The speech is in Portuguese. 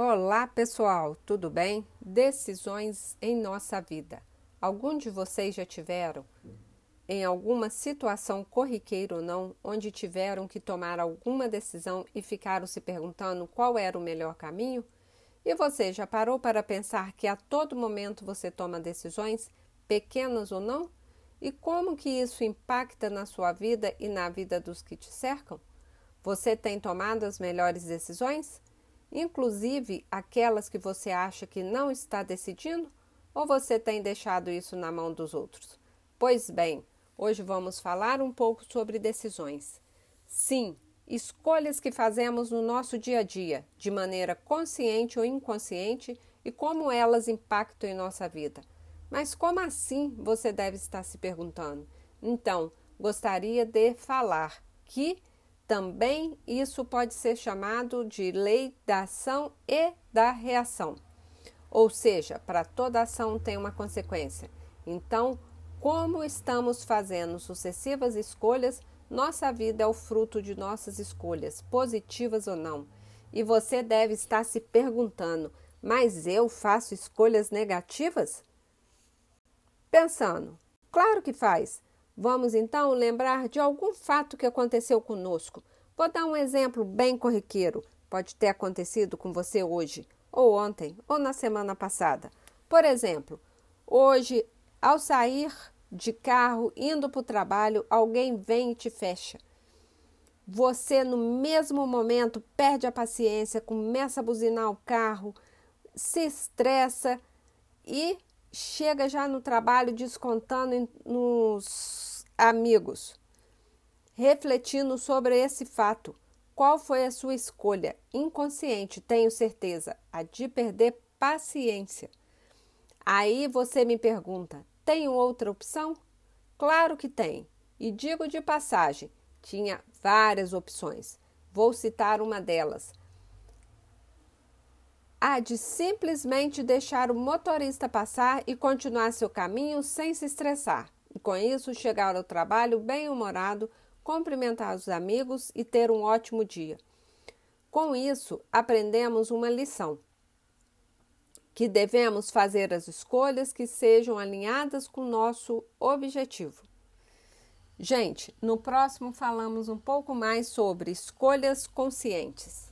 Olá, pessoal, tudo bem? Decisões em nossa vida. Algum de vocês já tiveram em alguma situação corriqueira ou não, onde tiveram que tomar alguma decisão e ficaram se perguntando qual era o melhor caminho? E você já parou para pensar que a todo momento você toma decisões, pequenas ou não? E como que isso impacta na sua vida e na vida dos que te cercam? Você tem tomado as melhores decisões? Inclusive aquelas que você acha que não está decidindo? Ou você tem deixado isso na mão dos outros? Pois bem, hoje vamos falar um pouco sobre decisões. Sim, escolhas que fazemos no nosso dia a dia, de maneira consciente ou inconsciente, e como elas impactam em nossa vida. Mas como assim? Você deve estar se perguntando. Então, gostaria de falar que também isso pode ser chamado de lei da ação e da reação. Ou seja, para toda ação tem uma consequência. Então, como estamos fazendo sucessivas escolhas, nossa vida é o fruto de nossas escolhas, positivas ou não. E você deve estar se perguntando: mas eu faço escolhas negativas? Pensando, claro que faz. Vamos então lembrar de algum fato que aconteceu conosco. Vou dar um exemplo bem corriqueiro. Pode ter acontecido com você hoje, ou ontem, ou na semana passada. Por exemplo, hoje, ao sair de carro, indo para o trabalho, alguém vem e te fecha. Você, no mesmo momento, perde a paciência, começa a buzinar o carro, se estressa e chega já no trabalho descontando nos Amigos, refletindo sobre esse fato, qual foi a sua escolha inconsciente, tenho certeza, a de perder paciência. Aí você me pergunta: tem outra opção? Claro que tem. E digo de passagem, tinha várias opções. Vou citar uma delas. A de simplesmente deixar o motorista passar e continuar seu caminho sem se estressar e com isso chegar ao trabalho bem-humorado, cumprimentar os amigos e ter um ótimo dia. Com isso, aprendemos uma lição: que devemos fazer as escolhas que sejam alinhadas com nosso objetivo. Gente, no próximo falamos um pouco mais sobre escolhas conscientes.